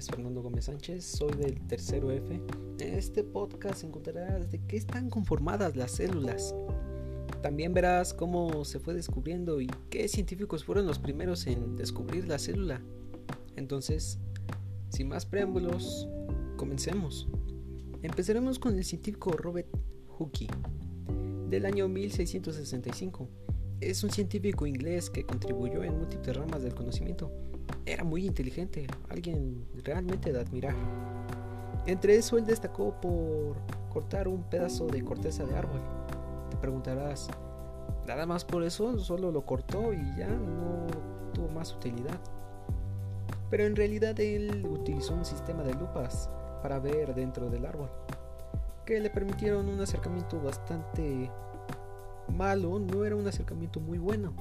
es Fernando Gómez Sánchez, soy del tercero F. En este podcast encontrarás de qué están conformadas las células. También verás cómo se fue descubriendo y qué científicos fueron los primeros en descubrir la célula. Entonces, sin más preámbulos, comencemos. Empezaremos con el científico Robert Hooke, del año 1665. Es un científico inglés que contribuyó en múltiples ramas del conocimiento era muy inteligente, alguien realmente de admirar. Entre eso él destacó por cortar un pedazo de corteza de árbol. Te preguntarás, nada más por eso solo lo cortó y ya no tuvo más utilidad. Pero en realidad él utilizó un sistema de lupas para ver dentro del árbol, que le permitieron un acercamiento bastante malo, no era un acercamiento muy bueno,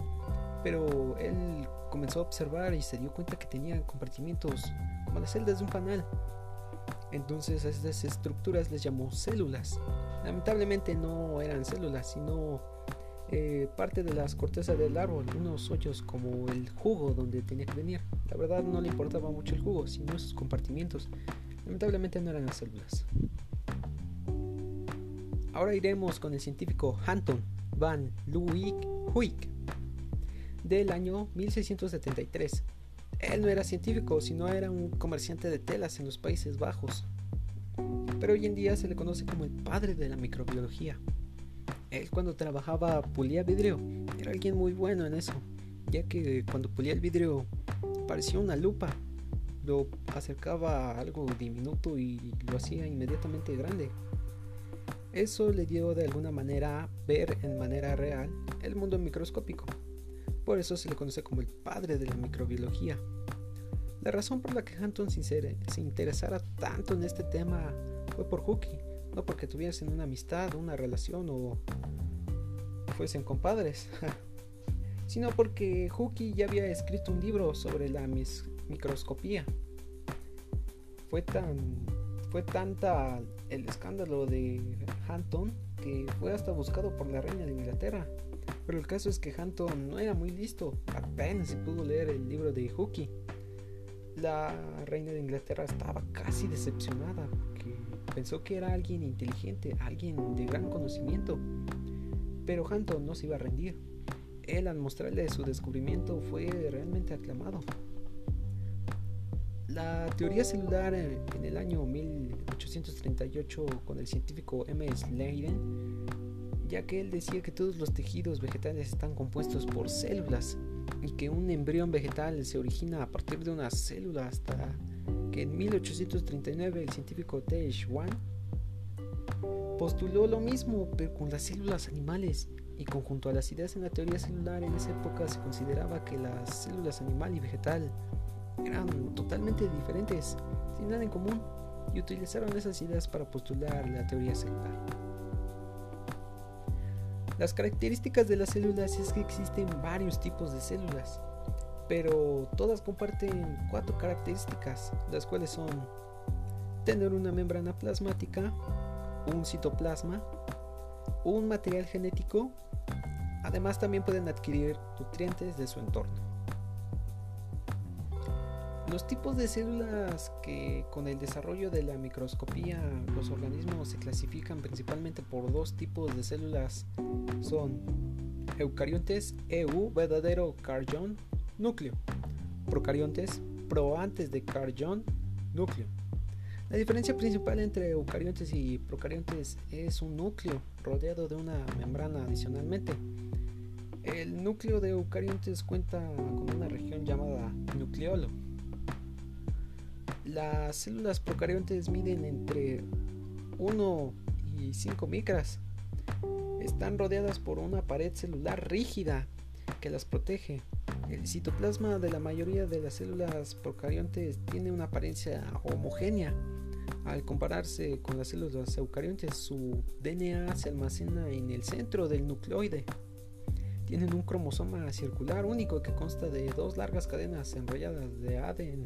pero él comenzó a observar y se dio cuenta que tenía compartimientos como las celdas de un panal. Entonces a estas estructuras les llamó células. Lamentablemente no eran células, sino eh, parte de las cortezas del árbol, unos hoyos como el jugo donde tenía que venir. La verdad no le importaba mucho el jugo, sino esos compartimientos. Lamentablemente no eran las células. Ahora iremos con el científico Hanton van Huyck del año 1673. Él no era científico, sino era un comerciante de telas en los Países Bajos. Pero hoy en día se le conoce como el padre de la microbiología. Él cuando trabajaba pulía vidrio, era alguien muy bueno en eso, ya que cuando pulía el vidrio parecía una lupa, lo acercaba a algo diminuto y lo hacía inmediatamente grande. Eso le dio de alguna manera ver en manera real el mundo microscópico. Por eso se le conoce como el padre de la microbiología. La razón por la que Hampton se interesara tanto en este tema fue por Hooke, no porque tuviesen una amistad, una relación o fuesen compadres, sino porque Hooke ya había escrito un libro sobre la microscopía. Fue tan fue tanta el escándalo de Hampton que fue hasta buscado por la reina de Inglaterra pero el caso es que Hampton no era muy listo, apenas se pudo leer el libro de Hookie. La reina de Inglaterra estaba casi decepcionada, pensó que era alguien inteligente, alguien de gran conocimiento. Pero Hampton no se iba a rendir. Él al mostrarle su descubrimiento fue realmente aclamado. La teoría celular en el año 1838 con el científico M. Sladen ya que él decía que todos los tejidos vegetales están compuestos por células y que un embrión vegetal se origina a partir de una célula hasta que en 1839 el científico T. Schwann postuló lo mismo pero con las células animales y conjunto a las ideas en la teoría celular en esa época se consideraba que las células animal y vegetal eran totalmente diferentes, sin nada en común, y utilizaron esas ideas para postular la teoría celular. Las características de las células es que existen varios tipos de células, pero todas comparten cuatro características, las cuales son tener una membrana plasmática, un citoplasma, un material genético, además también pueden adquirir nutrientes de su entorno. Los tipos de células que con el desarrollo de la microscopía los organismos se clasifican principalmente por dos tipos de células son eucariontes EU verdadero carrión núcleo, procariontes proantes de carrión núcleo. La diferencia principal entre eucariontes y procariontes es un núcleo rodeado de una membrana adicionalmente. El núcleo de eucariontes cuenta con una región llamada nucleolo las células procariontes miden entre 1 y 5 micras. Están rodeadas por una pared celular rígida que las protege. El citoplasma de la mayoría de las células procariontes tiene una apariencia homogénea. Al compararse con las células eucariontes, su DNA se almacena en el centro del nucleoide. Tienen un cromosoma circular único que consta de dos largas cadenas enrolladas de ADN.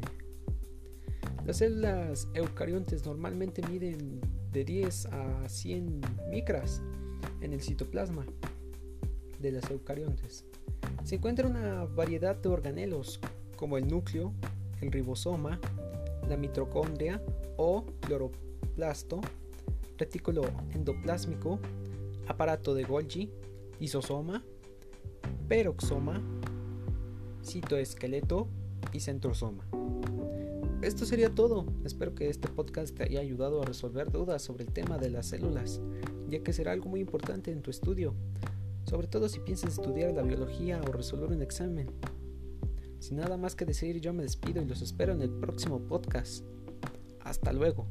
Las células eucariontes normalmente miden de 10 a 100 micras en el citoplasma de las eucariontes. Se encuentra una variedad de organelos como el núcleo, el ribosoma, la mitocondria o cloroplasto, retículo endoplásmico, aparato de Golgi, lisosoma, peroxoma, citoesqueleto y centrosoma. Esto sería todo. Espero que este podcast te haya ayudado a resolver dudas sobre el tema de las células, ya que será algo muy importante en tu estudio, sobre todo si piensas estudiar la biología o resolver un examen. Sin nada más que decir, yo me despido y los espero en el próximo podcast. Hasta luego.